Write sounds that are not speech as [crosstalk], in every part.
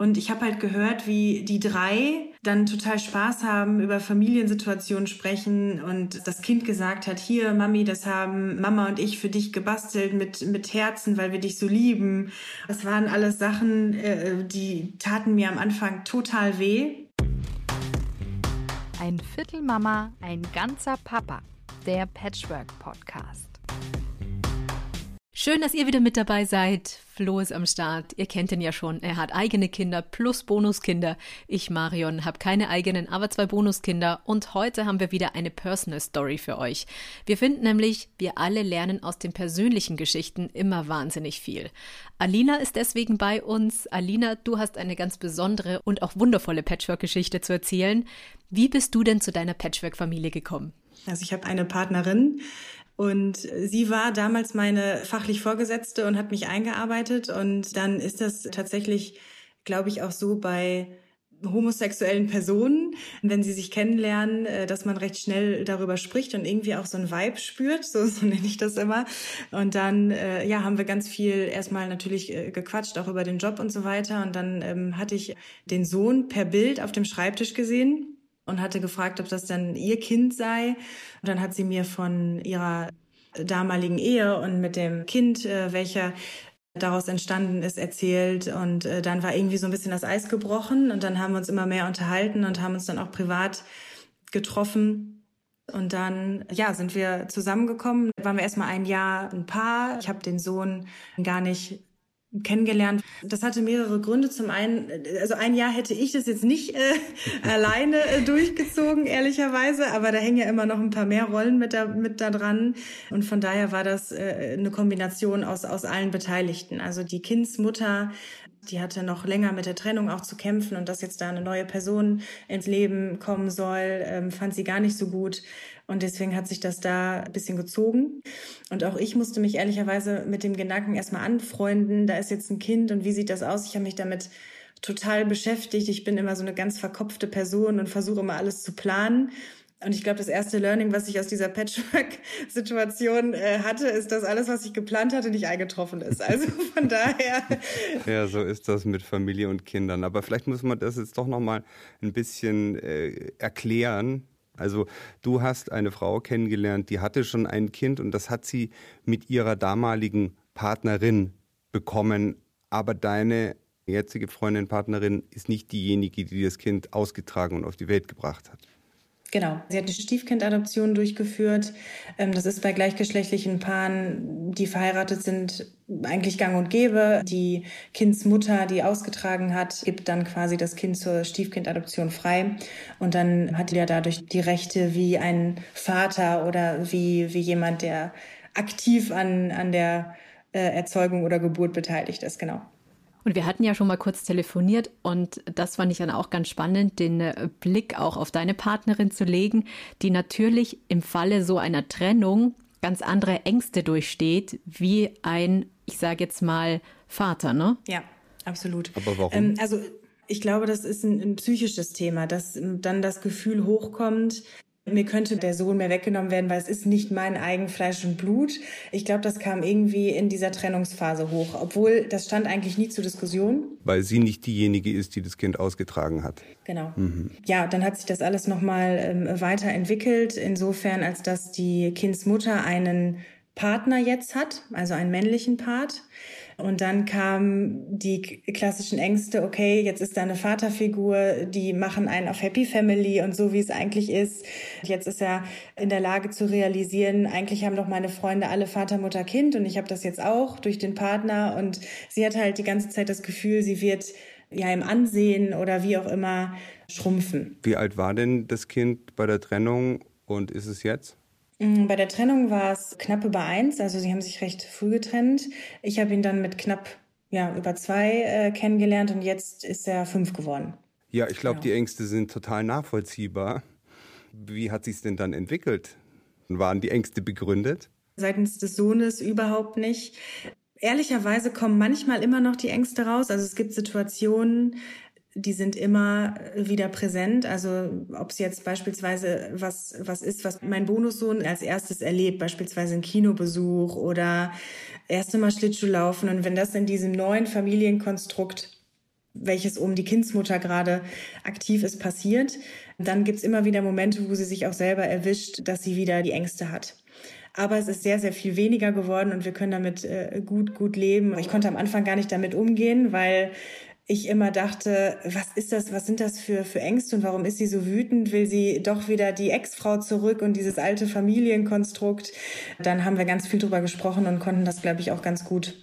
Und ich habe halt gehört, wie die drei dann total Spaß haben, über Familiensituationen sprechen und das Kind gesagt hat, hier, Mami, das haben Mama und ich für dich gebastelt mit, mit Herzen, weil wir dich so lieben. Das waren alles Sachen, äh, die taten mir am Anfang total weh. Ein Viertel Mama, ein ganzer Papa. Der Patchwork Podcast. Schön, dass ihr wieder mit dabei seid. Flo ist am Start. Ihr kennt ihn ja schon. Er hat eigene Kinder plus Bonuskinder. Ich, Marion, habe keine eigenen, aber zwei Bonuskinder. Und heute haben wir wieder eine Personal Story für euch. Wir finden nämlich, wir alle lernen aus den persönlichen Geschichten immer wahnsinnig viel. Alina ist deswegen bei uns. Alina, du hast eine ganz besondere und auch wundervolle Patchwork-Geschichte zu erzählen. Wie bist du denn zu deiner Patchwork-Familie gekommen? Also ich habe eine Partnerin, und sie war damals meine fachlich Vorgesetzte und hat mich eingearbeitet. Und dann ist das tatsächlich, glaube ich, auch so bei homosexuellen Personen, wenn sie sich kennenlernen, äh, dass man recht schnell darüber spricht und irgendwie auch so ein Vibe spürt, so, [laughs] so nenne ich das immer. Und dann äh, ja, haben wir ganz viel erstmal natürlich äh, gequatscht, auch über den Job und so weiter. Und dann ähm, hatte ich den Sohn per Bild auf dem Schreibtisch gesehen und hatte gefragt, ob das dann ihr Kind sei. Und dann hat sie mir von ihrer damaligen Ehe und mit dem Kind, äh, welcher daraus entstanden ist, erzählt. Und äh, dann war irgendwie so ein bisschen das Eis gebrochen. Und dann haben wir uns immer mehr unterhalten und haben uns dann auch privat getroffen. Und dann, ja, sind wir zusammengekommen. Da waren wir erstmal ein Jahr ein Paar. Ich habe den Sohn gar nicht kennengelernt. Das hatte mehrere Gründe. Zum einen, also ein Jahr hätte ich das jetzt nicht äh, [laughs] alleine äh, durchgezogen, ehrlicherweise, aber da hängen ja immer noch ein paar mehr Rollen mit da, mit da dran. Und von daher war das äh, eine Kombination aus, aus allen Beteiligten. Also die Kindsmutter, die hatte noch länger mit der Trennung auch zu kämpfen und dass jetzt da eine neue Person ins Leben kommen soll, ähm, fand sie gar nicht so gut. Und deswegen hat sich das da ein bisschen gezogen. Und auch ich musste mich ehrlicherweise mit dem Gedanken erstmal anfreunden, da ist jetzt ein Kind und wie sieht das aus? Ich habe mich damit total beschäftigt. Ich bin immer so eine ganz verkopfte Person und versuche immer alles zu planen. Und ich glaube, das erste Learning, was ich aus dieser Patchwork-Situation äh, hatte, ist, dass alles, was ich geplant hatte, nicht eingetroffen ist. Also [laughs] von daher. ja, so ist das mit Familie und Kindern. Aber vielleicht muss man das jetzt doch noch mal ein bisschen äh, erklären, also du hast eine Frau kennengelernt, die hatte schon ein Kind und das hat sie mit ihrer damaligen Partnerin bekommen, aber deine jetzige Freundin, Partnerin ist nicht diejenige, die das Kind ausgetragen und auf die Welt gebracht hat. Genau. Sie hat eine Stiefkindadoption durchgeführt. Ähm, das ist bei gleichgeschlechtlichen Paaren, die verheiratet sind, eigentlich gang und gäbe. Die Kindsmutter, die ausgetragen hat, gibt dann quasi das Kind zur Stiefkindadoption frei. Und dann hat die ja dadurch die Rechte wie ein Vater oder wie, wie jemand, der aktiv an, an der äh, Erzeugung oder Geburt beteiligt ist. Genau. Und wir hatten ja schon mal kurz telefoniert und das fand ich dann auch ganz spannend, den äh, Blick auch auf deine Partnerin zu legen, die natürlich im Falle so einer Trennung ganz andere Ängste durchsteht, wie ein, ich sage jetzt mal, Vater, ne? Ja, absolut. Aber warum? Ähm, also ich glaube, das ist ein, ein psychisches Thema, dass dann das Gefühl hochkommt, mir könnte der Sohn mehr weggenommen werden, weil es ist nicht mein Eigenfleisch und Blut. Ich glaube, das kam irgendwie in dieser Trennungsphase hoch, obwohl das stand eigentlich nie zur Diskussion. Weil sie nicht diejenige ist, die das Kind ausgetragen hat. Genau. Mhm. Ja, dann hat sich das alles nochmal ähm, weiterentwickelt, insofern, als dass die Kindsmutter einen Partner jetzt hat, also einen männlichen Part. Und dann kamen die klassischen Ängste, okay, jetzt ist da eine Vaterfigur, die machen einen auf Happy Family und so, wie es eigentlich ist. Jetzt ist er in der Lage zu realisieren, eigentlich haben doch meine Freunde alle Vater, Mutter, Kind und ich habe das jetzt auch durch den Partner. Und sie hat halt die ganze Zeit das Gefühl, sie wird ja im Ansehen oder wie auch immer schrumpfen. Wie alt war denn das Kind bei der Trennung und ist es jetzt? Mm, bei der Trennung war es knapp über eins, also sie haben sich recht früh getrennt. Ich habe ihn dann mit knapp ja, über zwei äh, kennengelernt und jetzt ist er fünf geworden. Ja, ich glaube, ja. die Ängste sind total nachvollziehbar. Wie hat sich denn dann entwickelt? Waren die Ängste begründet? Seitens des Sohnes überhaupt nicht. Ehrlicherweise kommen manchmal immer noch die Ängste raus. Also es gibt Situationen, die sind immer wieder präsent. Also ob es jetzt beispielsweise was, was ist, was mein Bonussohn als erstes erlebt, beispielsweise ein Kinobesuch oder erste Mal Schlittschuh laufen. Und wenn das in diesem neuen Familienkonstrukt welches um die Kindsmutter gerade aktiv ist, passiert. Dann gibt's immer wieder Momente, wo sie sich auch selber erwischt, dass sie wieder die Ängste hat. Aber es ist sehr, sehr viel weniger geworden und wir können damit äh, gut, gut leben. Ich konnte am Anfang gar nicht damit umgehen, weil ich immer dachte, was ist das, was sind das für, für Ängste und warum ist sie so wütend? Will sie doch wieder die Ex-Frau zurück und dieses alte Familienkonstrukt? Dann haben wir ganz viel drüber gesprochen und konnten das, glaube ich, auch ganz gut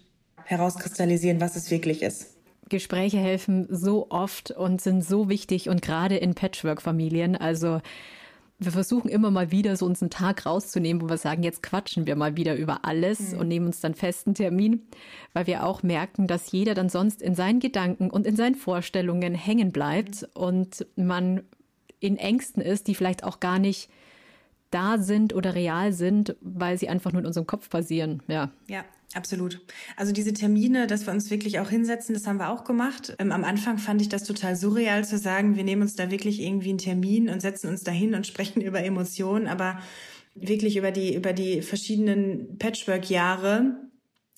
herauskristallisieren, was es wirklich ist. Gespräche helfen so oft und sind so wichtig und gerade in Patchwork-Familien. Also wir versuchen immer mal wieder so uns einen Tag rauszunehmen, wo wir sagen, jetzt quatschen wir mal wieder über alles mhm. und nehmen uns dann festen Termin, weil wir auch merken, dass jeder dann sonst in seinen Gedanken und in seinen Vorstellungen hängen bleibt mhm. und man in Ängsten ist, die vielleicht auch gar nicht da sind oder real sind, weil sie einfach nur in unserem Kopf passieren. Ja. Ja, Absolut. Also diese Termine, dass wir uns wirklich auch hinsetzen, das haben wir auch gemacht. Ähm, am Anfang fand ich das total surreal zu sagen, wir nehmen uns da wirklich irgendwie einen Termin und setzen uns da hin und [laughs] sprechen über Emotionen, aber wirklich über die, über die verschiedenen Patchwork-Jahre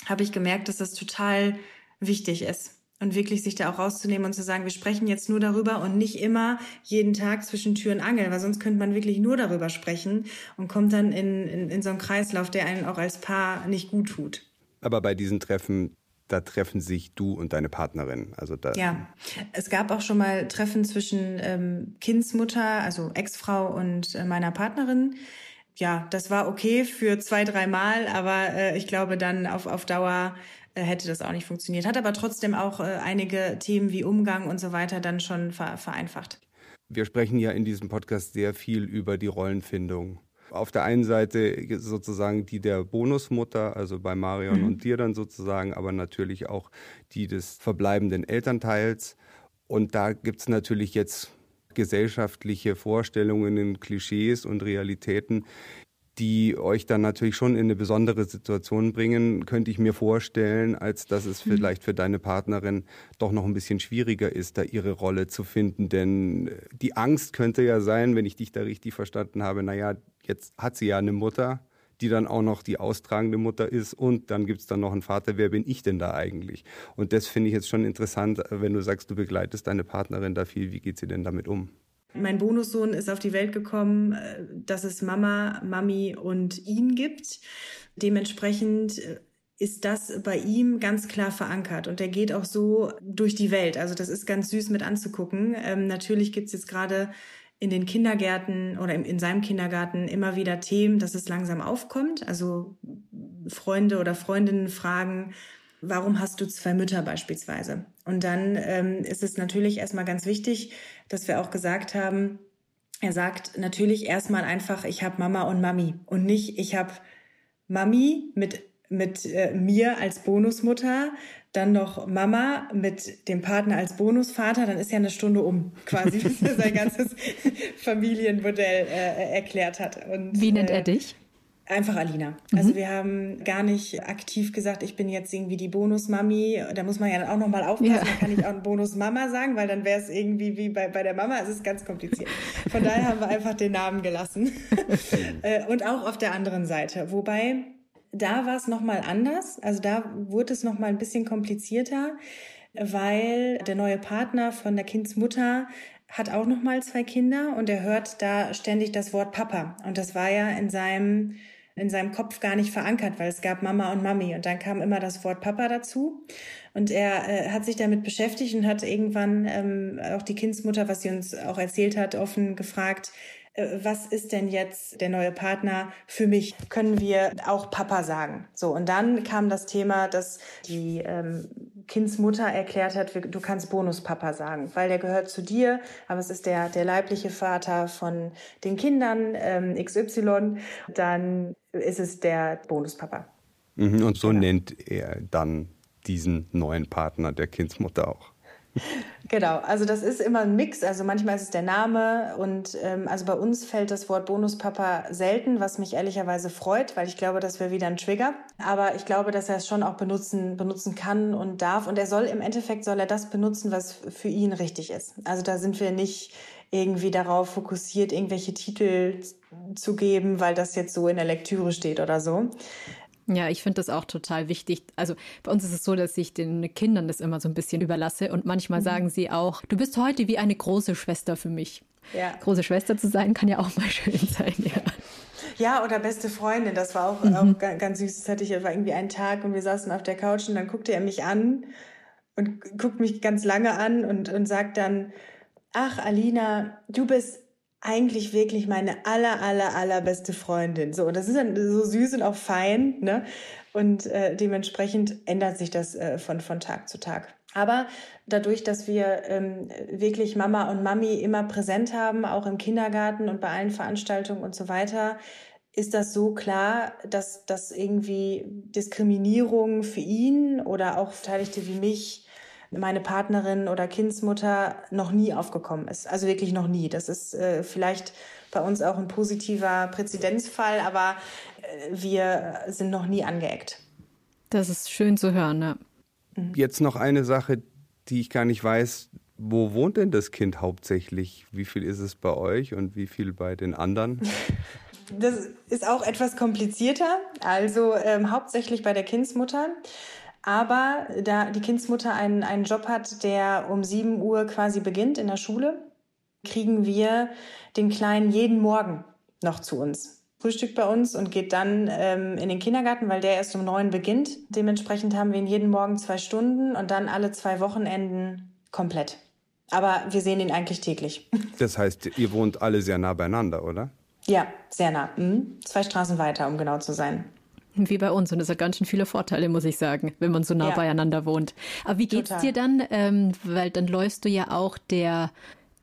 habe ich gemerkt, dass das total wichtig ist. Und wirklich sich da auch rauszunehmen und zu sagen, wir sprechen jetzt nur darüber und nicht immer jeden Tag zwischen Tür und Angel, weil sonst könnte man wirklich nur darüber sprechen und kommt dann in, in, in so einen Kreislauf, der einen auch als Paar nicht gut tut. Aber bei diesen Treffen, da treffen sich du und deine Partnerin. Also da ja, es gab auch schon mal Treffen zwischen ähm, Kindsmutter, also Ex-Frau und äh, meiner Partnerin. Ja, das war okay für zwei, drei Mal, aber äh, ich glaube dann auf, auf Dauer hätte das auch nicht funktioniert. Hat aber trotzdem auch äh, einige Themen wie Umgang und so weiter dann schon ver vereinfacht. Wir sprechen ja in diesem Podcast sehr viel über die Rollenfindung. Auf der einen Seite sozusagen die der Bonusmutter, also bei Marion mhm. und dir dann sozusagen, aber natürlich auch die des verbleibenden Elternteils. Und da gibt es natürlich jetzt gesellschaftliche Vorstellungen, Klischees und Realitäten, die euch dann natürlich schon in eine besondere Situation bringen, könnte ich mir vorstellen, als dass es mhm. vielleicht für deine Partnerin doch noch ein bisschen schwieriger ist, da ihre Rolle zu finden. Denn die Angst könnte ja sein, wenn ich dich da richtig verstanden habe, naja, Jetzt hat sie ja eine Mutter, die dann auch noch die austragende Mutter ist und dann gibt es dann noch einen Vater. Wer bin ich denn da eigentlich? Und das finde ich jetzt schon interessant, wenn du sagst, du begleitest deine Partnerin da viel. Wie geht sie denn damit um? Mein Bonussohn ist auf die Welt gekommen, äh, dass es Mama, Mami und ihn gibt. Dementsprechend äh, ist das bei ihm ganz klar verankert und er geht auch so durch die Welt. Also das ist ganz süß mit anzugucken. Ähm, natürlich gibt es jetzt gerade in den Kindergärten oder in seinem Kindergarten immer wieder Themen, dass es langsam aufkommt. Also Freunde oder Freundinnen fragen, warum hast du zwei Mütter beispielsweise? Und dann ähm, ist es natürlich erstmal ganz wichtig, dass wir auch gesagt haben, er sagt natürlich erstmal einfach, ich habe Mama und Mami und nicht, ich habe Mami mit mit äh, mir als Bonusmutter, dann noch Mama mit dem Partner als Bonusvater, dann ist ja eine Stunde um, quasi, [laughs] bis er sein ganzes Familienmodell äh, erklärt hat. Und, Wie nennt er äh, dich? Einfach Alina. Mhm. Also wir haben gar nicht aktiv gesagt, ich bin jetzt irgendwie die Bonusmami. Da muss man ja dann auch nochmal aufpassen. Ja. Da kann ich auch eine Bonusmama sagen, weil dann wäre es irgendwie wie bei, bei der Mama. Es ist ganz kompliziert. Von daher haben wir einfach den Namen gelassen. [laughs] Äh, und auch auf der anderen Seite. Wobei da war es nochmal anders. Also da wurde es nochmal ein bisschen komplizierter, weil der neue Partner von der Kindsmutter hat auch nochmal zwei Kinder und er hört da ständig das Wort Papa. Und das war ja in seinem in seinem Kopf gar nicht verankert, weil es gab Mama und Mami. Und dann kam immer das Wort Papa dazu. Und er äh, hat sich damit beschäftigt und hat irgendwann ähm, auch die Kindsmutter, was sie uns auch erzählt hat, offen gefragt, was ist denn jetzt der neue Partner für mich? Können wir auch Papa sagen? So, und dann kam das Thema, dass die ähm, Kindsmutter erklärt hat, du kannst Bonuspapa sagen, weil der gehört zu dir, aber es ist der, der leibliche Vater von den Kindern ähm, XY, dann ist es der Bonuspapa. Mhm, und so genau. nennt er dann diesen neuen Partner der Kindsmutter auch. Genau, also das ist immer ein Mix. Also manchmal ist es der Name und ähm, also bei uns fällt das Wort Bonuspapa selten, was mich ehrlicherweise freut, weil ich glaube, das wäre wieder ein Trigger. Aber ich glaube, dass er es schon auch benutzen, benutzen kann und darf. Und er soll im Endeffekt soll er das benutzen, was für ihn richtig ist. Also da sind wir nicht irgendwie darauf fokussiert, irgendwelche Titel zu geben, weil das jetzt so in der Lektüre steht oder so. Ja, ich finde das auch total wichtig. Also bei uns ist es so, dass ich den Kindern das immer so ein bisschen überlasse und manchmal mhm. sagen sie auch, du bist heute wie eine große Schwester für mich. Ja. Große Schwester zu sein kann ja auch mal [laughs] schön sein, ja. Ja, oder beste Freundin, das war auch, mhm. auch ganz süß. Das hatte ich irgendwie einen Tag und wir saßen auf der Couch und dann guckte er mich an und guckt mich ganz lange an und, und sagt dann, ach Alina, du bist eigentlich wirklich meine aller, aller, allerbeste Freundin. So, das ist dann so süß und auch fein, ne? Und äh, dementsprechend ändert sich das äh, von, von Tag zu Tag. Aber dadurch, dass wir ähm, wirklich Mama und Mami immer präsent haben, auch im Kindergarten und bei allen Veranstaltungen und so weiter, ist das so klar, dass, dass irgendwie Diskriminierung für ihn oder auch Beteiligte wie mich meine Partnerin oder Kindsmutter noch nie aufgekommen ist. Also wirklich noch nie. Das ist äh, vielleicht bei uns auch ein positiver Präzedenzfall, aber äh, wir sind noch nie angeeckt. Das ist schön zu hören. Ne? Jetzt noch eine Sache, die ich gar nicht weiß. Wo wohnt denn das Kind hauptsächlich? Wie viel ist es bei euch und wie viel bei den anderen? [laughs] Das ist auch etwas komplizierter. Also ähm, hauptsächlich bei der Kindsmutter. Aber da die Kindsmutter einen, einen Job hat, der um 7 Uhr quasi beginnt in der Schule, kriegen wir den Kleinen jeden Morgen noch zu uns. Frühstückt bei uns und geht dann ähm, in den Kindergarten, weil der erst um neun beginnt. Dementsprechend haben wir ihn jeden Morgen zwei Stunden und dann alle zwei Wochenenden komplett. Aber wir sehen ihn eigentlich täglich. [laughs] Das heißt, ihr wohnt alle sehr nah beieinander, oder? Ja, sehr nah. Mhm. Zwei Straßen weiter, um genau zu sein. Wie bei uns. Und es hat ganz schön viele Vorteile, muss ich sagen, wenn man so nah ja. beieinander wohnt. Aber wie geht's Total. dir dann? Ähm, weil dann läufst du ja auch der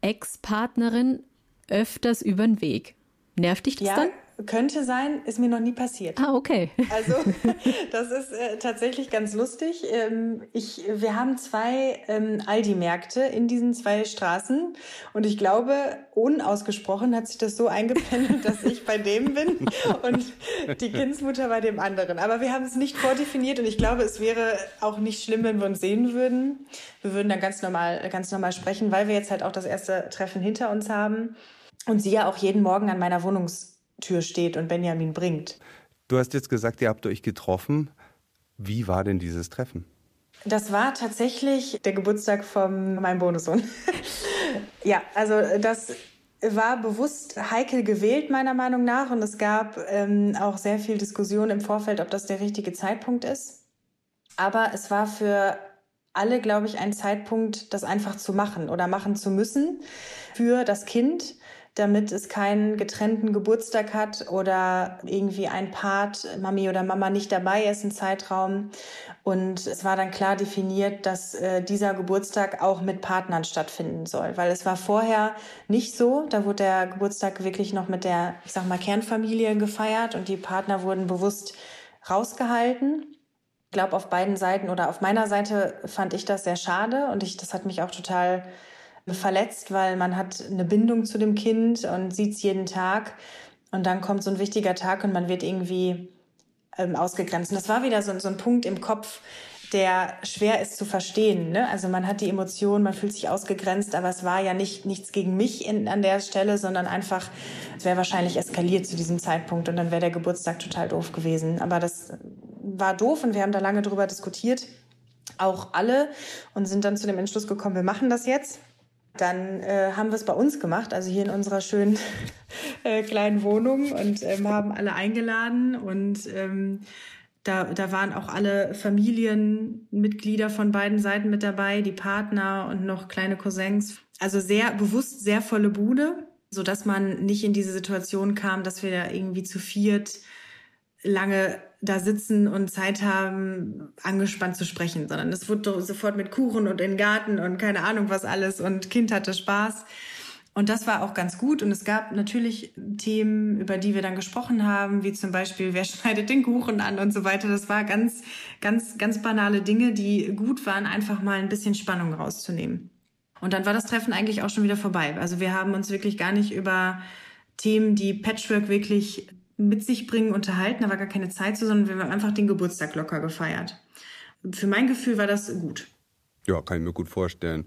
Ex-Partnerin öfters über den Weg. Nervt dich das ja, dann? Könnte sein, ist mir noch nie passiert. Ah, okay. Also [laughs] das ist äh, tatsächlich ganz lustig. Ähm, ich, wir haben zwei ähm, Aldi-Märkte in diesen zwei Straßen und ich glaube, unausgesprochen hat sich das so eingependelt, dass ich bei dem bin und die Kindsmutter bei dem anderen. Aber wir haben es nicht vordefiniert und ich glaube, es wäre auch nicht schlimm, wenn wir uns sehen würden. Wir würden dann ganz normal, ganz normal sprechen, weil wir jetzt halt auch das erste Treffen hinter uns haben und sie ja auch jeden Morgen an meiner Wohnungs Tür steht und Benjamin bringt. Du hast jetzt gesagt, ihr habt euch getroffen. Wie war denn dieses Treffen? Das war tatsächlich der Geburtstag von meinem Bonussohn. [laughs] ja, also das war bewusst heikel gewählt, meiner Meinung nach. Und es gab ähm, auch sehr viel Diskussion im Vorfeld, ob das der richtige Zeitpunkt ist. Aber es war für alle, glaube ich, ein Zeitpunkt, das einfach zu machen oder machen zu müssen für das Kind damit es keinen getrennten Geburtstag hat oder irgendwie ein Part, Mami oder Mama nicht dabei ist im Zeitraum. Und es war dann klar definiert, dass äh, dieser Geburtstag auch mit Partnern stattfinden soll, weil es war vorher nicht so. Da wurde der Geburtstag wirklich noch mit der, ich sag mal, Kernfamilie gefeiert und die Partner wurden bewusst rausgehalten. Ich glaube, auf beiden Seiten oder auf meiner Seite fand ich das sehr schade und ich, das hat mich auch total verletzt, weil man hat eine Bindung zu dem Kind und sieht es jeden Tag. Und dann kommt so ein wichtiger Tag und man wird irgendwie ähm, ausgegrenzt. Und das war wieder so, so ein Punkt im Kopf, der schwer ist zu verstehen. Ne? Also man hat die Emotionen, man fühlt sich ausgegrenzt, aber es war ja nicht nichts gegen mich in, an der Stelle, sondern einfach, es wäre wahrscheinlich eskaliert zu diesem Zeitpunkt und dann wäre der Geburtstag total doof gewesen. Aber das war doof und wir haben da lange drüber diskutiert, auch alle, und sind dann zu dem Entschluss gekommen, wir machen das jetzt. Dann äh, haben wir es bei uns gemacht, also hier in unserer schönen [laughs] äh, kleinen Wohnung und ähm, haben alle eingeladen und ähm, da, da waren auch alle Familienmitglieder von beiden Seiten mit dabei, die Partner und noch kleine Cousins. Also sehr bewusst, sehr volle Bude, so dass man nicht in diese Situation kam, dass wir da irgendwie zu viert lange da sitzen und Zeit haben, angespannt zu sprechen, sondern es wurde sofort mit Kuchen und in den Garten und keine Ahnung was alles und Kind hatte Spaß. Und das war auch ganz gut. Und es gab natürlich Themen, über die wir dann gesprochen haben, wie zum Beispiel, wer [laughs] schneidet den Kuchen an und so weiter. Das war ganz, ganz, ganz banale Dinge, die gut waren, einfach mal ein bisschen Spannung rauszunehmen. Und dann war das Treffen eigentlich auch schon wieder vorbei. Also wir haben uns wirklich gar nicht über Themen, die Patchwork wirklich mit sich bringen, unterhalten. Da war gar keine Zeit zu, sondern wir haben einfach den Geburtstag locker gefeiert. Für mein Gefühl war das gut. Ja, kann ich mir gut vorstellen.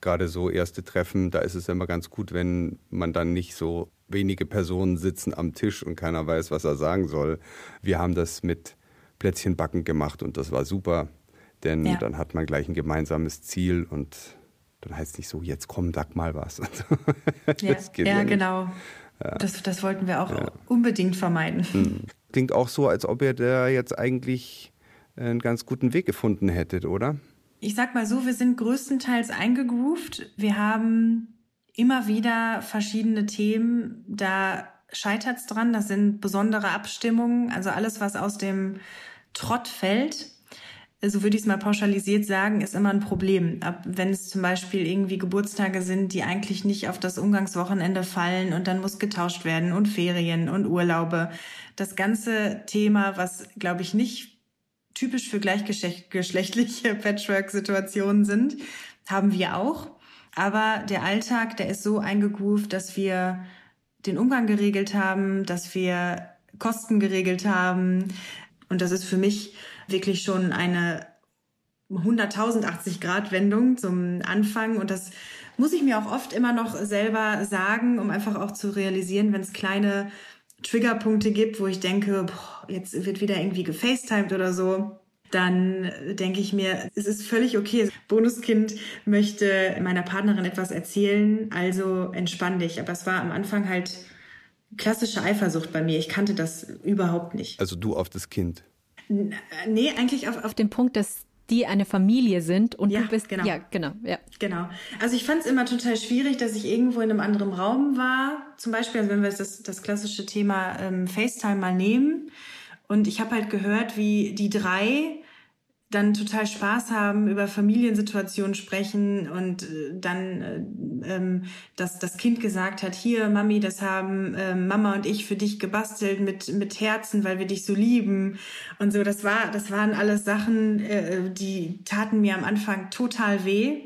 Gerade so erste Treffen, da ist es immer ganz gut, wenn man dann nicht so wenige Personen sitzen am Tisch und keiner weiß, was er sagen soll. Wir haben das mit Plätzchen backen gemacht und das war super, denn ja. dann hat man gleich ein gemeinsames Ziel und dann heißt es nicht so, jetzt komm, sag mal was. [laughs] ja, ja, ja genau. Das, das wollten wir auch unbedingt vermeiden. Hm. Klingt auch so, als ob ihr da jetzt eigentlich einen ganz guten Weg gefunden hättet, oder? Ich sag mal so, wir sind größtenteils eingegroovt. Wir haben immer wieder verschiedene Themen. Da scheitert es dran. Das sind besondere Abstimmungen. Also alles, was aus dem Trott fällt, so würde ich es mal pauschalisiert sagen, ist immer ein Problem. Ab, wenn es zum Beispiel irgendwie Geburtstage sind, die eigentlich nicht auf das Umgangswochenende fallen und dann muss getauscht werden und Ferien und Urlaube. Das ganze Thema, was, glaube ich, nicht typisch für gleichgeschlechtliche [laughs] Patchwork-Situationen sind, haben wir auch. Aber der Alltag, der ist so eingegroovt, dass wir den Umgang geregelt haben, dass wir Kosten geregelt haben. Und das ist für mich wirklich schon eine 180 Grad Wendung zum Anfang. Und das muss ich mir auch oft immer noch selber sagen, um einfach auch zu realisieren, wenn es kleine Triggerpunkte gibt, wo ich denke, boah, jetzt wird wieder irgendwie gefacetimed oder so, dann denke ich mir, es ist völlig okay. Bonuskind möchte meiner Partnerin etwas erzählen, also entspann dich. Aber es war am Anfang halt klassische Eifersucht bei mir. Ich kannte das überhaupt nicht. Also du auf das Kind? Nee, eigentlich auf, auf den Punkt, dass die eine Familie sind und ja, du bist genau. ja genau ja. Genau. Also ich fand es immer total schwierig dass ich irgendwo in einem anderen Raum war. Zum Beispiel also wenn wir das, das klassische Thema ähm, FaceTime mal nehmen. Und ich habe halt gehört wie die drei dann total Spaß haben, über Familiensituationen sprechen und äh, dann, äh, ähm, dass das Kind gesagt hat, hier Mami, das haben äh, Mama und ich für dich gebastelt mit mit Herzen, weil wir dich so lieben und so. Das war, das waren alles Sachen, äh, die taten mir am Anfang total weh.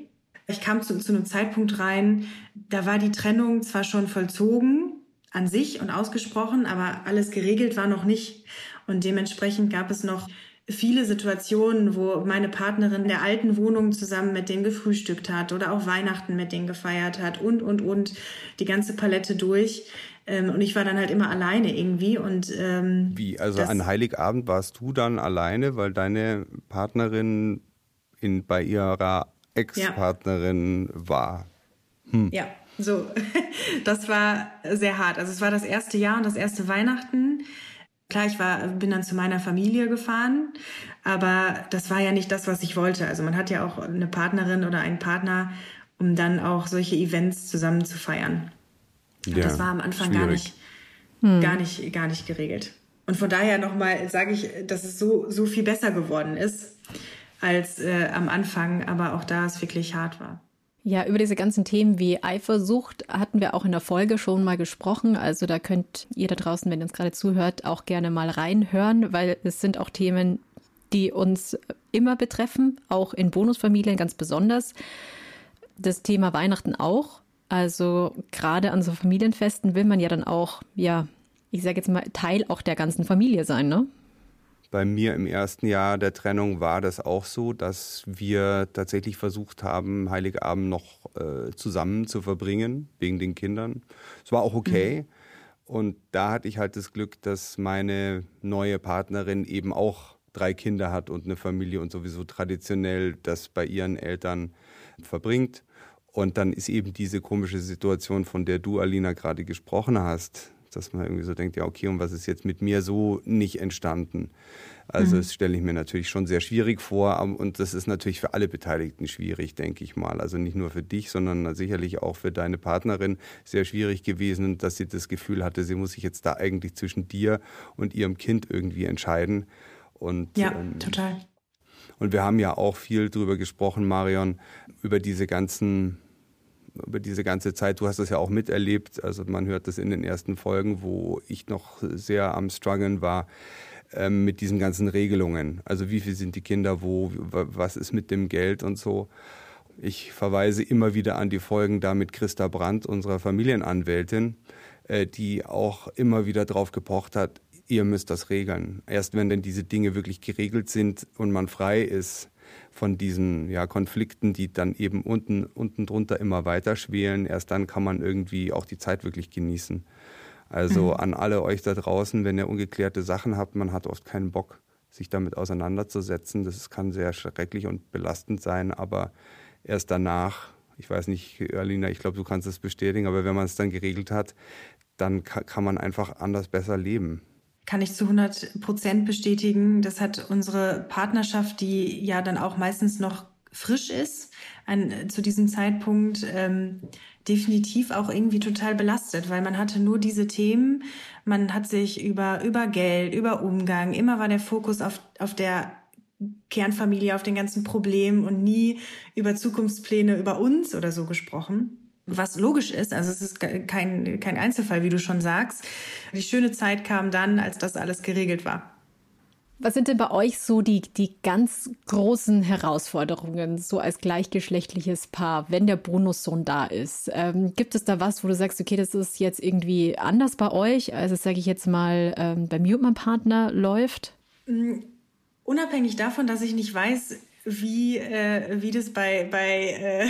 Ich kam zu, zu einem Zeitpunkt rein, da war die Trennung zwar schon vollzogen an sich und ausgesprochen, aber alles geregelt war noch nicht und dementsprechend gab es noch viele Situationen, wo meine Partnerin in der alten Wohnung zusammen mit denen gefrühstückt hat oder auch Weihnachten mit denen gefeiert hat und, und, und die ganze Palette durch. Ähm, und ich war dann halt immer alleine irgendwie. Und, ähm, Wie? Also an Heiligabend warst du dann alleine, weil deine Partnerin in, bei ihrer Ex-Partnerin ja. war? Hm. Ja, so. [laughs] Das war sehr hart. Also es war das erste Jahr und das erste Weihnachten. Klar, ich war, bin dann zu meiner Familie gefahren, aber das war ja nicht das, was ich wollte. Also man hat ja auch eine Partnerin oder einen Partner, um dann auch solche Events zusammen zu feiern. Ja, das war am Anfang gar nicht, hm. gar nicht, gar nicht geregelt. Und von daher nochmal sage ich, dass es so, so viel besser geworden ist als äh, am Anfang, aber auch da es wirklich hart war. Ja, über diese ganzen Themen wie Eifersucht hatten wir auch in der Folge schon mal gesprochen. Also da könnt ihr da draußen, wenn ihr uns gerade zuhört, auch gerne mal reinhören, weil es sind auch Themen, die uns immer betreffen, auch in Bonusfamilien ganz besonders. Das Thema Weihnachten auch. Also gerade an so Familienfesten will man ja dann auch, ja, ich sage jetzt mal, Teil auch der ganzen Familie sein, ne? Bei mir im ersten Jahr der Trennung war das auch so, dass wir tatsächlich versucht haben, Heiligabend noch äh, zusammen zu verbringen, wegen den Kindern. Es war auch okay. Mhm. Und da hatte ich halt das Glück, dass meine neue Partnerin eben auch drei Kinder hat und eine Familie und sowieso traditionell das bei ihren Eltern verbringt. Und dann ist eben diese komische Situation, von der du, Alina, gerade gesprochen hast, dass man irgendwie so denkt, ja, okay, und was ist jetzt mit mir so nicht entstanden? Also mhm. das stelle ich mir natürlich schon sehr schwierig vor und das ist natürlich für alle Beteiligten schwierig, denke ich mal. Also nicht nur für dich, sondern sicherlich auch für deine Partnerin sehr schwierig gewesen, dass sie das Gefühl hatte, sie muss sich jetzt da eigentlich zwischen dir und ihrem Kind irgendwie entscheiden. Und, ja, ähm, total. Und wir haben ja auch viel darüber gesprochen, Marion, über diese ganzen über diese ganze Zeit. Du hast das ja auch miterlebt. Also man hört das in den ersten Folgen, wo ich noch sehr am struggeln war ähm, mit diesen ganzen Regelungen. Also wie viel sind die Kinder wo, was ist mit dem Geld und so. Ich verweise immer wieder an die Folgen da mit Christa Brandt, unserer Familienanwältin, äh, die auch immer wieder drauf gepocht hat, ihr müsst das regeln. Erst wenn denn diese Dinge wirklich geregelt sind und man frei ist, von diesen ja, Konflikten, die dann eben unten, unten drunter immer weiter schwelen. Erst dann kann man irgendwie auch die Zeit wirklich genießen. Also mhm. an alle euch da draußen, wenn ihr ungeklärte Sachen habt, man hat oft keinen Bock. sich damit auseinanderzusetzen. Das kann sehr schrecklich und belastend sein, aber erst danach, ich weiß nicht, Alina, ich glaube, du kannst es bestätigen, aber wenn man es dann geregelt hat, dann kann man einfach anders besser leben. Kann ich zu 100 Prozent bestätigen. Das hat unsere Partnerschaft, die ja dann auch meistens noch frisch ist, an, zu diesem Zeitpunkt ähm, definitiv auch irgendwie total belastet, weil man hatte nur diese Themen, man hat sich über, über Geld, über Umgang, immer war der Fokus auf, auf der Kernfamilie, auf den ganzen Problemen und nie über Zukunftspläne, über uns oder so gesprochen. Was logisch ist, also es ist kein, kein Einzelfall, wie du schon sagst. Die schöne Zeit kam dann, als das alles geregelt war. Was sind denn bei euch so die, die ganz großen Herausforderungen, so als gleichgeschlechtliches Paar, wenn der Bonussohn da ist? Ähm, gibt es da was, wo du sagst, okay, das ist jetzt irgendwie anders bei euch, als es, sage ich jetzt mal, ähm, bei mir und meinem Partner läuft? Mm, unabhängig davon, dass ich nicht weiß, wie, äh, wie das bei, bei äh,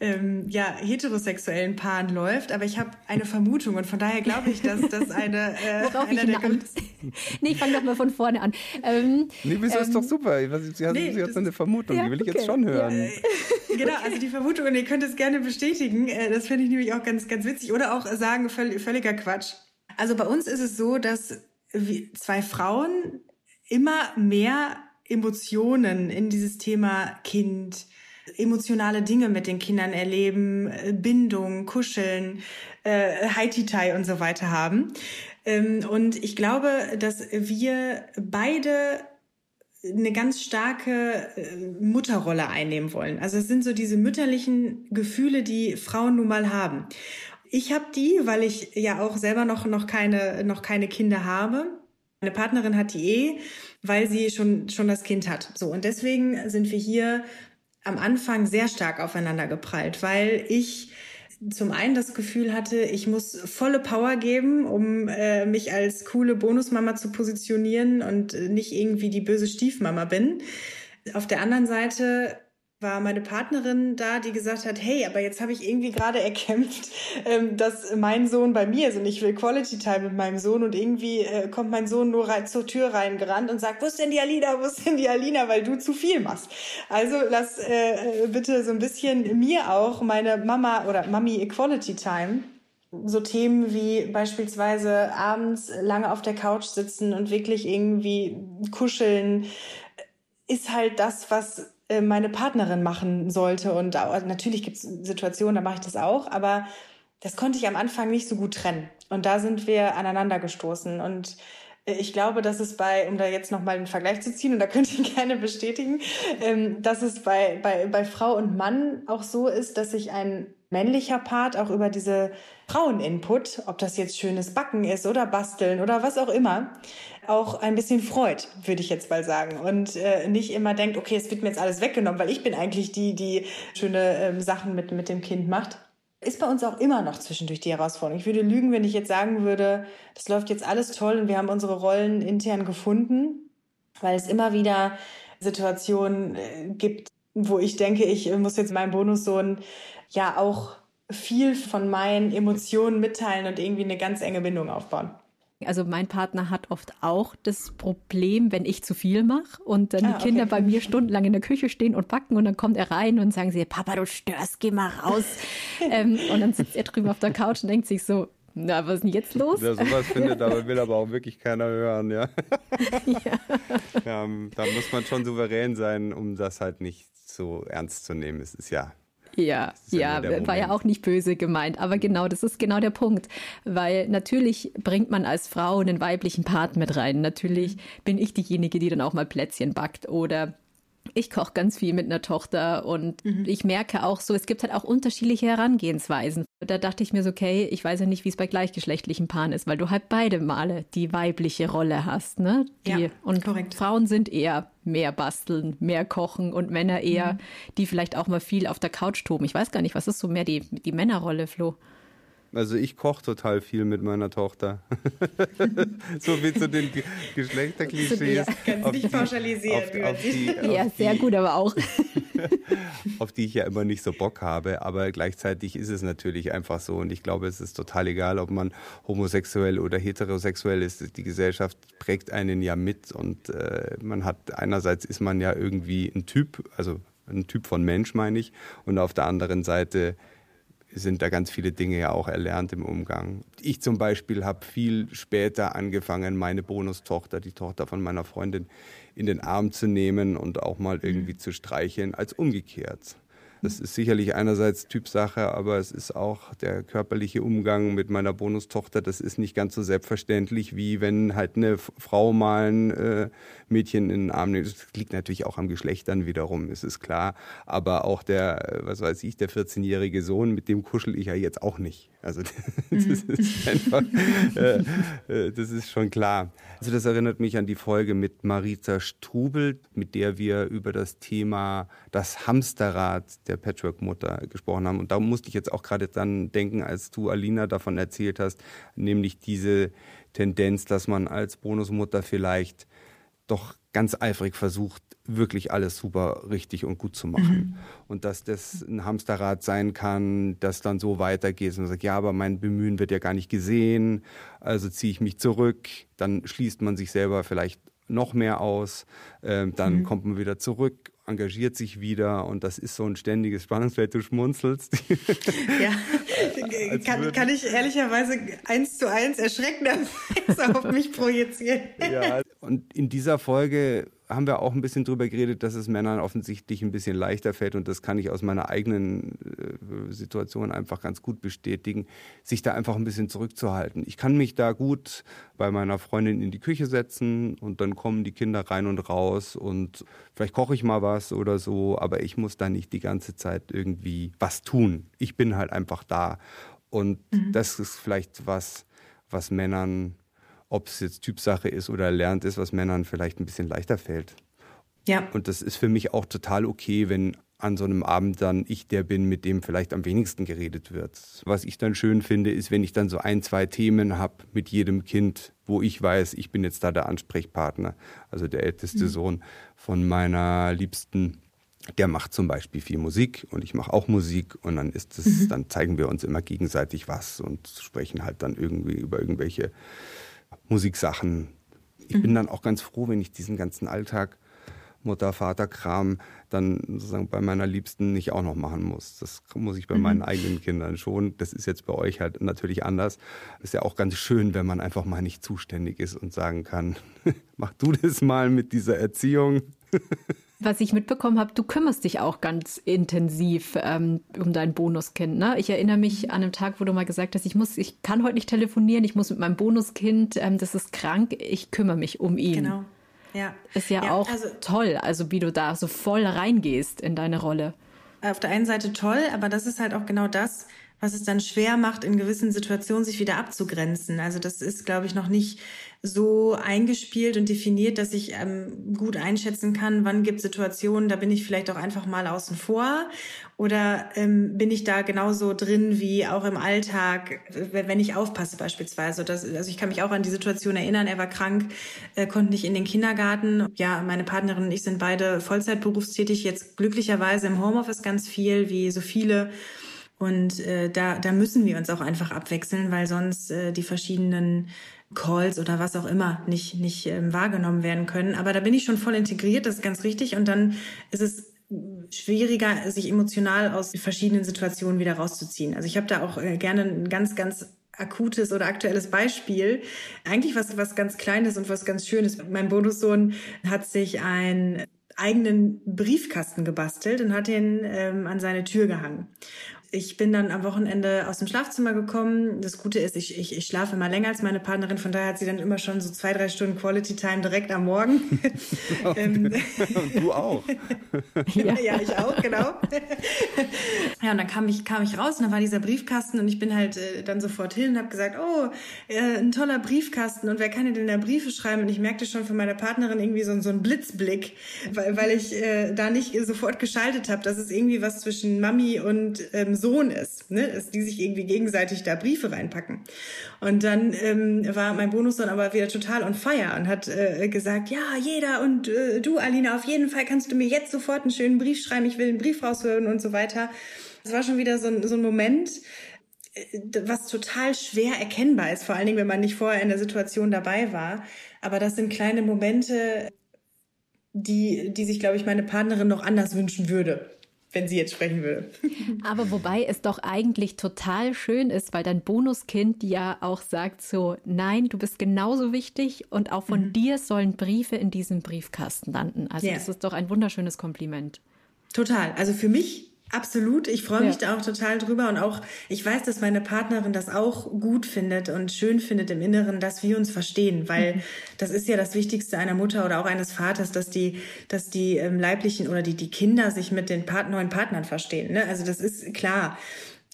ähm, ja, heterosexuellen Paaren läuft, aber ich habe eine Vermutung und von daher glaube ich, dass das [laughs] eine äh, Worauf einer der [laughs] Nee, ich fange doch mal von vorne an. Ähm, nee, wieso ähm, ist doch super. Sie hat, nee, sie hat so eine Vermutung, ja, die will ich okay. jetzt schon hören. Ja, äh, [laughs] genau, also die Vermutung, und ihr könnt es gerne bestätigen, äh, das finde ich nämlich auch ganz, ganz witzig. Oder auch sagen, völ völliger Quatsch. Also bei uns ist es so, dass zwei Frauen immer mehr Emotionen in dieses Thema Kind, emotionale Dinge mit den Kindern erleben, äh, Bindung, Kuscheln, äh, Haititai und so weiter haben. Ähm, und ich glaube, dass wir beide eine ganz starke äh, Mutterrolle einnehmen wollen. Also es sind so diese mütterlichen Gefühle, die Frauen nun mal haben. Ich habe die, weil ich ja auch selber noch noch keine noch keine Kinder habe. Meine Partnerin hat die eh weil sie schon, schon das Kind hat. So. Und deswegen sind wir hier am Anfang sehr stark aufeinander geprallt, weil ich zum einen das Gefühl hatte, ich muss volle Power geben, um äh, mich als coole Bonusmama zu positionieren und nicht irgendwie die böse Stiefmama bin. Auf der anderen Seite war meine Partnerin da, die gesagt hat, hey, aber jetzt habe ich irgendwie gerade erkämpft, [laughs] ähm, dass mein Sohn bei mir ist und ich will Quality Time mit meinem Sohn und irgendwie äh, kommt mein Sohn nur rein, zur Tür reingerannt und sagt, wo ist denn die Alina, wo ist denn die Alina, weil du zu viel machst. Also lass äh, bitte so ein bisschen mir auch meine Mama oder Mami Equality Time so Themen wie beispielsweise abends lange auf der Couch sitzen und wirklich irgendwie kuscheln, ist halt das, was äh, meine Partnerin machen sollte. Und natürlich gibt es Situationen, da mache ich das auch, aber das konnte ich am Anfang nicht so gut trennen. Und da sind wir aneinander gestoßen. Und äh, ich glaube, dass es bei, um da jetzt nochmal einen Vergleich zu ziehen, und da könnte ich [laughs] gerne bestätigen, ähm, dass es bei, bei, bei Frau und Mann auch so ist, dass sich ein männlicher Part auch über diese Frauen-Input, ob das jetzt schönes Backen ist oder Basteln oder was auch immer, auch ein bisschen freut, würde ich jetzt mal sagen. Und äh, nicht immer denkt, okay, es wird mir jetzt alles weggenommen, weil ich bin eigentlich die, die schöne ähm, Sachen mit, mit dem Kind macht. Ist bei uns auch immer noch zwischendurch die Herausforderung. Ich würde lügen, wenn ich jetzt sagen würde, das läuft jetzt alles toll und wir haben unsere Rollen intern gefunden, weil es immer wieder Situationen äh, gibt, wo ich denke, ich muss jetzt meinem Bonussohn ja auch viel von meinen Emotionen mitteilen und irgendwie eine ganz enge Bindung aufbauen. Also mein Partner hat oft auch das Problem, wenn ich zu viel mache und dann ah, die Kinder okay. bei mir stundenlang in der Küche stehen und backen und dann kommt er rein und sagen sie, Papa, du störst, geh mal raus. [laughs] ähm, und dann sitzt er drüben auf der Couch und denkt sich so, na, was ist denn jetzt los? Wer sowas findet, aber [laughs] will aber auch wirklich keiner hören, ja. ja. ja. Da muss man schon souverän sein, um das halt nicht so ernst zu nehmen. Es ist ja ja, ja, ja war ja auch nicht böse gemeint. Aber genau, das ist genau der Punkt. Weil natürlich bringt man als Frau einen weiblichen Part mit rein. Natürlich bin ich diejenige, die dann auch mal Plätzchen backt oder ich koche ganz viel mit einer Tochter und mhm. ich merke auch so, es gibt halt auch unterschiedliche Herangehensweisen. Da dachte ich mir so, okay, ich weiß ja nicht, wie es bei gleichgeschlechtlichen Paaren ist, weil du halt beide Male die weibliche Rolle hast, ne? Die, ja, und korrekt. Frauen sind eher mehr basteln, mehr kochen und Männer eher, mhm. die vielleicht auch mal viel auf der Couch toben. Ich weiß gar nicht, was ist so mehr die, die Männerrolle, Flo? Also ich koche total viel mit meiner Tochter. [laughs] so wie zu den Geschlechterklischees. Ja, ganz nicht pauschalisieren. Auf, auf die, ja, sehr gut, aber auch. [laughs] auf die ich ja immer nicht so Bock habe. Aber gleichzeitig ist es natürlich einfach so. Und ich glaube, es ist total egal, ob man homosexuell oder heterosexuell ist. Die Gesellschaft prägt einen ja mit. Und äh, man hat einerseits ist man ja irgendwie ein Typ, also ein Typ von Mensch meine ich. Und auf der anderen Seite sind da ganz viele Dinge ja auch erlernt im Umgang. Ich zum Beispiel habe viel später angefangen, meine Bonustochter, die Tochter von meiner Freundin, in den Arm zu nehmen und auch mal irgendwie zu streicheln, als umgekehrt. Das ist sicherlich einerseits Typsache, aber es ist auch der körperliche Umgang mit meiner Bonustochter. Das ist nicht ganz so selbstverständlich, wie wenn halt eine Frau mal ein äh, Mädchen in den Arm nimmt. Das liegt natürlich auch am Geschlecht dann wiederum, ist es klar. Aber auch der, was weiß ich, der 14-jährige Sohn, mit dem kuschel ich ja jetzt auch nicht. Also [laughs] das ist mhm. einfach, äh, äh, das ist schon klar. Also das erinnert mich an die Folge mit Marita Strubel, mit der wir über das Thema das Hamsterrad der Patchwork-Mutter gesprochen haben. Und da musste ich jetzt auch gerade dann denken, als du, Alina, davon erzählt hast, nämlich diese Tendenz, dass man als Bonusmutter vielleicht doch ganz eifrig versucht, wirklich alles super richtig und gut zu machen. Mhm. Und dass das ein Hamsterrad sein kann, das dann so weitergeht und man sagt, ja, aber mein Bemühen wird ja gar nicht gesehen, also ziehe ich mich zurück, dann schließt man sich selber vielleicht noch mehr aus, äh, dann mhm. kommt man wieder zurück engagiert sich wieder und das ist so ein ständiges Spannungsfeld, du schmunzelst. [laughs] Ja, [laughs] kann, kann ich ehrlicherweise eins zu eins erschreckenderweise [laughs] auf mich projizieren. Ja, und in dieser Folge haben wir auch ein bisschen drüber geredet, dass es Männern offensichtlich ein bisschen leichter fällt und das kann ich aus meiner eigenen äh, Situation einfach ganz gut bestätigen, sich da einfach ein bisschen zurückzuhalten. Ich kann mich da gut bei meiner Freundin in die Küche setzen und dann kommen die Kinder rein und raus und vielleicht koche ich mal was oder so, aber ich muss da nicht die ganze Zeit irgendwie was tun. Ich bin halt einfach da und mhm. das ist vielleicht was, was Männern ob es jetzt Typsache ist oder lernt ist, was Männern vielleicht ein bisschen leichter fällt. Ja. Und das ist für mich auch total okay, wenn an so einem Abend dann ich der bin, mit dem vielleicht am wenigsten geredet wird. Was ich dann schön finde, ist, wenn ich dann so ein, zwei Themen habe mit jedem Kind, wo ich weiß, ich bin jetzt da der Ansprechpartner. Also der älteste mhm. Sohn von meiner Liebsten, der macht zum Beispiel viel Musik und ich mache auch Musik und dann ist es, mhm. dann zeigen wir uns immer gegenseitig was und sprechen halt dann irgendwie über irgendwelche Musiksachen. Ich mhm. bin dann auch ganz froh, wenn ich diesen ganzen Alltag Mutter, Vater, Kram dann sozusagen bei meiner Liebsten nicht auch noch machen muss. Das muss ich bei mhm. meinen eigenen Kindern schon. Das ist jetzt bei euch halt natürlich anders. Ist ja auch ganz schön, wenn man einfach mal nicht zuständig ist und sagen kann, [laughs] mach du das mal mit dieser Erziehung. [laughs] Was ich mitbekommen habe, du kümmerst dich auch ganz intensiv ähm, um dein Bonuskind. Ne? Ich erinnere mich an einen Tag, wo du mal gesagt hast, ich muss, ich kann heute nicht telefonieren, ich muss mit meinem Bonuskind, ähm, das ist krank, ich kümmere mich um ihn. Genau. Ja. Ist ja, ja auch also, toll, also wie du da so voll reingehst in deine Rolle. Auf der einen Seite toll, aber das ist halt auch genau das, was es dann schwer macht, in gewissen Situationen sich wieder abzugrenzen. Also das ist, glaube ich, noch nicht so eingespielt und definiert, dass ich ähm, gut einschätzen kann, wann gibt Situationen, da bin ich vielleicht auch einfach mal außen vor oder ähm, bin ich da genauso drin wie auch im Alltag, wenn ich aufpasse beispielsweise. Das, also ich kann mich auch an die Situation erinnern, er war krank, äh, konnte nicht in den Kindergarten. Ja, meine Partnerin und ich sind beide Vollzeitberufstätig, jetzt glücklicherweise im Homeoffice ganz viel, wie so viele. Und äh, da, da müssen wir uns auch einfach abwechseln, weil sonst äh, die verschiedenen Calls oder was auch immer nicht, nicht ähm, wahrgenommen werden können. Aber da bin ich schon voll integriert, das ist ganz richtig. Und dann ist es schwieriger, sich emotional aus verschiedenen Situationen wieder rauszuziehen. Also ich habe da auch äh, gerne ein ganz, ganz akutes oder aktuelles Beispiel. Eigentlich was, was ganz Kleines und was ganz Schönes. Mein Bonussohn hat sich einen eigenen Briefkasten gebastelt und hat ihn ähm, an seine Tür gehangen ich bin dann am Wochenende aus dem Schlafzimmer gekommen. Das Gute ist, ich, ich, ich schlafe immer länger als meine Partnerin, von daher hat sie dann immer schon so zwei, drei Stunden Quality Time direkt am Morgen. [laughs] ähm, und [laughs] du auch. [laughs] ja. ja, ich auch, genau. ja, und dann kam ich, kam ich raus und dann war dieser Briefkasten und ich bin halt äh, dann sofort hin und habe gesagt, oh, äh, ein toller Briefkasten und wer kann denn da Briefe schreiben? Und ich merkte schon von meiner Partnerin irgendwie so, so einen Blitzblick, weil, weil ich äh, da nicht sofort geschaltet habe. Das ist irgendwie was zwischen Mami und ähm, Sohn ist, ne? dass die sich irgendwie gegenseitig da Briefe reinpacken. Und dann ähm, war mein Bonussohn aber wieder total on fire und hat äh, gesagt, ja, jeder und äh, du, Alina, auf jeden Fall kannst du mir jetzt sofort einen schönen Brief schreiben, ich will einen Brief raushören und so weiter. Es war schon wieder so ein, so ein Moment, äh, was total schwer erkennbar ist, vor allen Dingen, wenn man nicht vorher in der Situation dabei war. Aber das sind kleine Momente, die, die sich, glaube ich, meine Partnerin noch anders wünschen würde wenn sie jetzt sprechen würde. [laughs] Aber wobei es doch eigentlich total schön ist, weil dein Bonuskind ja auch sagt so, nein, du bist genauso wichtig und auch von mhm. dir sollen Briefe in diesem Briefkasten landen. Also yeah. das ist doch ein wunderschönes Kompliment. Total. Also für mich Absolut, ich freue mich ja. da auch total drüber und auch ich weiß, dass meine Partnerin das auch gut findet und schön findet im Inneren, dass wir uns verstehen, weil mhm. das ist ja das Wichtigste einer Mutter oder auch eines Vaters, dass die, dass die ähm, leiblichen oder die die Kinder sich mit den Part neuen Partnern verstehen. Ne? Also das ist klar.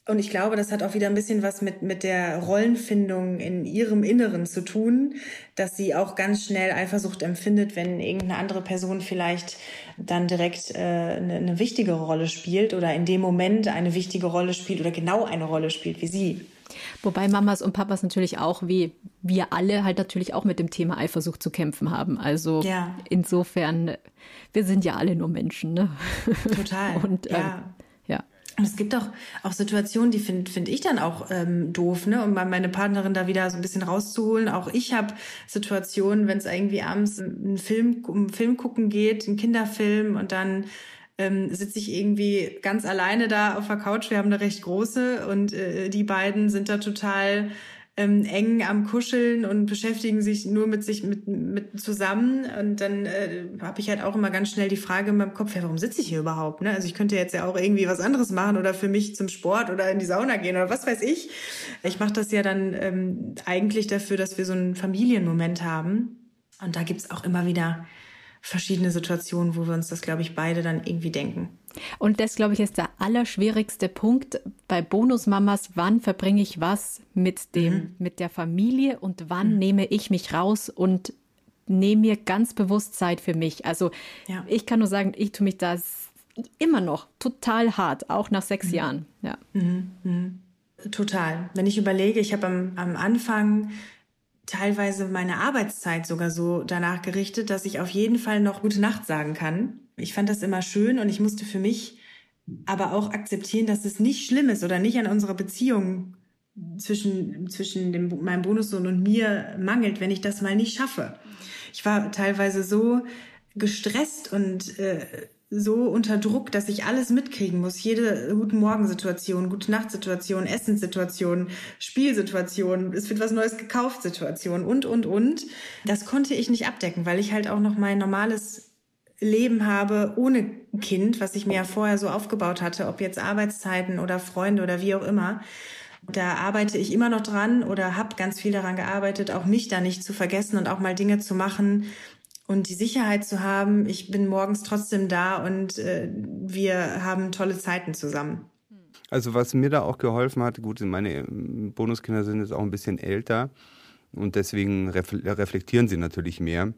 Und ich glaube, das hat auch wieder ein bisschen was mit, mit der Rollenfindung in ihrem Inneren zu tun, dass sie auch ganz schnell Eifersucht empfindet, wenn irgendeine andere Person vielleicht dann direkt äh, eine, eine wichtige Rolle spielt oder in dem Moment eine wichtige Rolle spielt oder genau eine Rolle spielt wie sie. Wobei Mamas und Papas natürlich auch, wie wir alle, halt natürlich auch mit dem Thema Eifersucht zu kämpfen haben. Also ja. insofern, wir sind ja alle nur Menschen, ne? Total. [laughs] und ja. Ähm, und es gibt auch, auch Situationen, die finde find ich dann auch ähm, doof, ne? Um meine Partnerin da wieder so ein bisschen rauszuholen. Auch ich habe Situationen, wenn es irgendwie abends einen Film, um Film gucken geht, einen Kinderfilm und dann ähm, sitze ich irgendwie ganz alleine da auf der Couch. Wir haben eine recht große und äh, die beiden sind da total ähm, eng am Kuscheln und beschäftigen sich nur mit sich mit, mit zusammen. Und dann äh, habe ich halt auch immer ganz schnell die Frage in meinem Kopf, ja, warum sitze ich hier überhaupt? Ne? Also ich könnte jetzt ja auch irgendwie was anderes machen oder für mich zum Sport oder in die Sauna gehen oder was weiß ich. Ich mache das ja dann ähm, eigentlich dafür, dass wir so einen Familienmoment haben. Und da gibt's auch immer wieder verschiedene Situationen, wo wir uns das, glaube ich, beide dann irgendwie denken. Und das, glaube ich, ist der allerschwierigste Punkt bei Bonusmamas. Wann verbringe ich was mit dem, mhm. mit der Familie und wann mhm. nehme ich mich raus und nehme mir ganz bewusst Zeit für mich? Also, ja. ich kann nur sagen, ich tue mich da immer noch total hart, auch nach sechs mhm. Jahren. Ja. Mhm. Mhm. Total. Wenn ich überlege, ich habe am, am Anfang teilweise meine Arbeitszeit sogar so danach gerichtet, dass ich auf jeden Fall noch gute Nacht sagen kann. Ich fand das immer schön und ich musste für mich aber auch akzeptieren, dass es nicht schlimm ist oder nicht an unserer Beziehung zwischen, zwischen dem, meinem Bonussohn und mir mangelt, wenn ich das mal nicht schaffe. Ich war teilweise so gestresst und äh, so unter Druck, dass ich alles mitkriegen muss. Jede guten Morgensituation, gute Nachtsituation, Essenssituation, Spielsituation, es wird was Neues gekauft Situation und, und, und. Das konnte ich nicht abdecken, weil ich halt auch noch mein normales Leben habe ohne Kind, was ich mir ja vorher so aufgebaut hatte, ob jetzt Arbeitszeiten oder Freunde oder wie auch immer. Da arbeite ich immer noch dran oder habe ganz viel daran gearbeitet, auch mich da nicht zu vergessen und auch mal Dinge zu machen, und die Sicherheit zu haben, ich bin morgens trotzdem da und äh, wir haben tolle Zeiten zusammen. Also was mir da auch geholfen hat, gut, meine ähm, Bonuskinder sind jetzt auch ein bisschen älter und deswegen reflektieren sie natürlich mehr.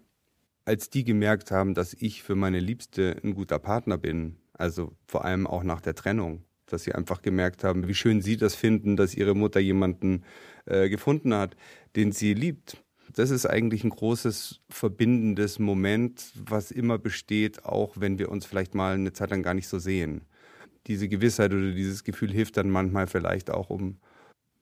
Als die gemerkt haben, dass ich für meine Liebste ein guter Partner bin, also vor allem auch nach der Trennung, dass sie einfach gemerkt haben, wie schön sie das finden, dass ihre Mutter jemanden äh, gefunden hat, den sie liebt das ist eigentlich ein großes verbindendes Moment, was immer besteht, auch wenn wir uns vielleicht mal eine Zeit lang gar nicht so sehen. Diese Gewissheit oder dieses Gefühl hilft dann manchmal vielleicht auch, um,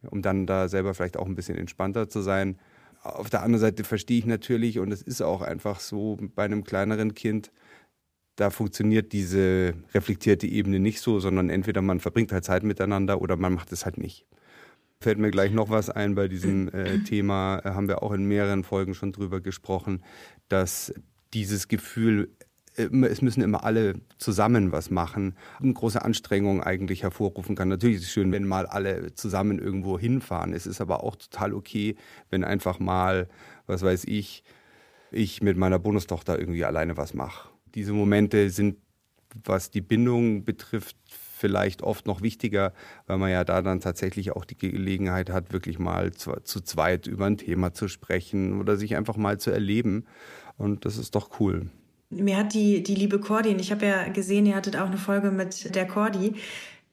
um dann da selber vielleicht auch ein bisschen entspannter zu sein. Auf der anderen Seite verstehe ich natürlich, und es ist auch einfach so bei einem kleineren Kind, da funktioniert diese reflektierte Ebene nicht so, sondern entweder man verbringt halt Zeit miteinander oder man macht es halt nicht. Fällt mir gleich noch was ein bei diesem äh, Thema, äh, haben wir auch in mehreren Folgen schon drüber gesprochen, dass dieses Gefühl, äh, es müssen immer alle zusammen was machen, eine große Anstrengung eigentlich hervorrufen kann. Natürlich ist es schön, wenn mal alle zusammen irgendwo hinfahren. Es ist aber auch total okay, wenn einfach mal, was weiß ich, ich mit meiner Bonustochter irgendwie alleine was mache. Diese Momente sind, was die Bindung betrifft, vielleicht oft noch wichtiger, weil man ja da dann tatsächlich auch die Gelegenheit hat, wirklich mal zu, zu zweit über ein Thema zu sprechen oder sich einfach mal zu erleben. Und das ist doch cool. Mir hat die, die liebe Cordi, und ich habe ja gesehen, ihr hattet auch eine Folge mit der Cordi,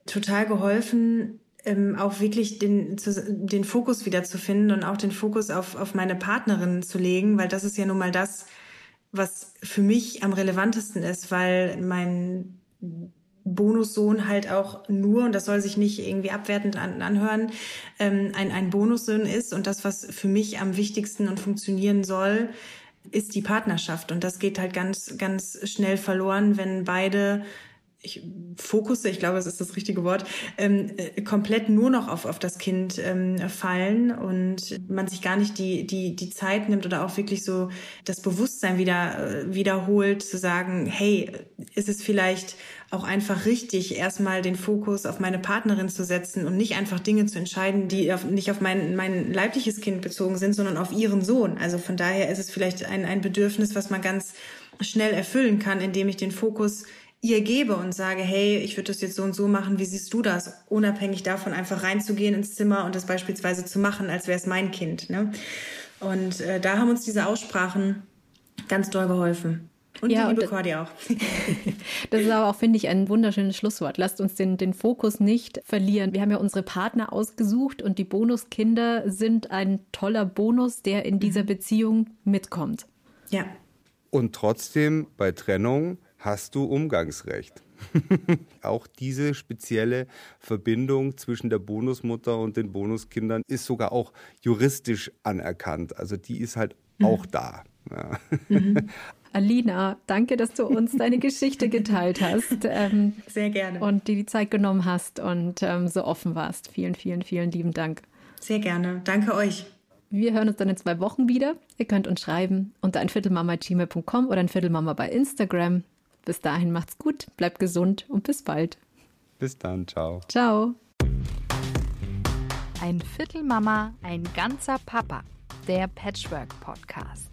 total geholfen, ähm, auch wirklich den, zu, den Fokus wieder zu finden und auch den Fokus auf, auf meine Partnerin zu legen, weil das ist ja nun mal das, was für mich am relevantesten ist, weil mein Bonussohn halt auch nur, und das soll sich nicht irgendwie abwertend an, anhören, ähm, ein, ein Bonussohn ist. Und das, was für mich am wichtigsten und funktionieren soll, ist die Partnerschaft. Und das geht halt ganz, ganz schnell verloren, wenn beide ich Fokusse, ich glaube, es ist das richtige Wort, ähm, äh, komplett nur noch auf, auf das Kind ähm, fallen und man sich gar nicht die, die, die Zeit nimmt oder auch wirklich so das Bewusstsein wieder äh, wiederholt, zu sagen, hey, ist es vielleicht auch einfach richtig, erstmal den Fokus auf meine Partnerin zu setzen und nicht einfach Dinge zu entscheiden, die auf, nicht auf mein, mein leibliches Kind bezogen sind, sondern auf ihren Sohn. Also von daher ist es vielleicht ein, ein Bedürfnis, was man ganz schnell erfüllen kann, indem ich den Fokus ihr gebe und sage, hey, ich würde das jetzt so und so machen, wie siehst du das? Unabhängig davon einfach reinzugehen ins Zimmer und das beispielsweise zu machen, als wäre es mein Kind. Ne? Und äh, da haben uns diese Aussprachen ganz doll geholfen. Und ja, die liebe Cordy auch. [laughs] das ist aber auch, finde ich, ein wunderschönes Schlusswort. Lasst uns den, den Fokus nicht verlieren. Wir haben ja unsere Partner ausgesucht und die Bonuskinder sind ein toller Bonus, der in dieser mhm. Beziehung mitkommt. Ja. Und trotzdem bei Trennung hast du Umgangsrecht. [laughs] auch diese spezielle Verbindung zwischen der Bonusmutter und den Bonuskindern ist sogar auch juristisch anerkannt. Also die ist halt mhm. auch da. Ja. Mhm. [laughs] Alina, danke, dass du uns [laughs] deine Geschichte geteilt hast. Ähm, Sehr gerne. Und dir die Zeit genommen hast und ähm, so offen warst. Vielen, vielen, vielen lieben Dank. Sehr gerne. Danke euch. Wir hören uns dann in zwei Wochen wieder. Ihr könnt uns schreiben unter einviertelmama.gmail.com oder einviertelmama bei Instagram. Bis dahin macht's gut, bleibt gesund und bis bald. Bis dann, ciao. Ciao. Ein Viertel Mama, ein ganzer Papa. Der Patchwork Podcast.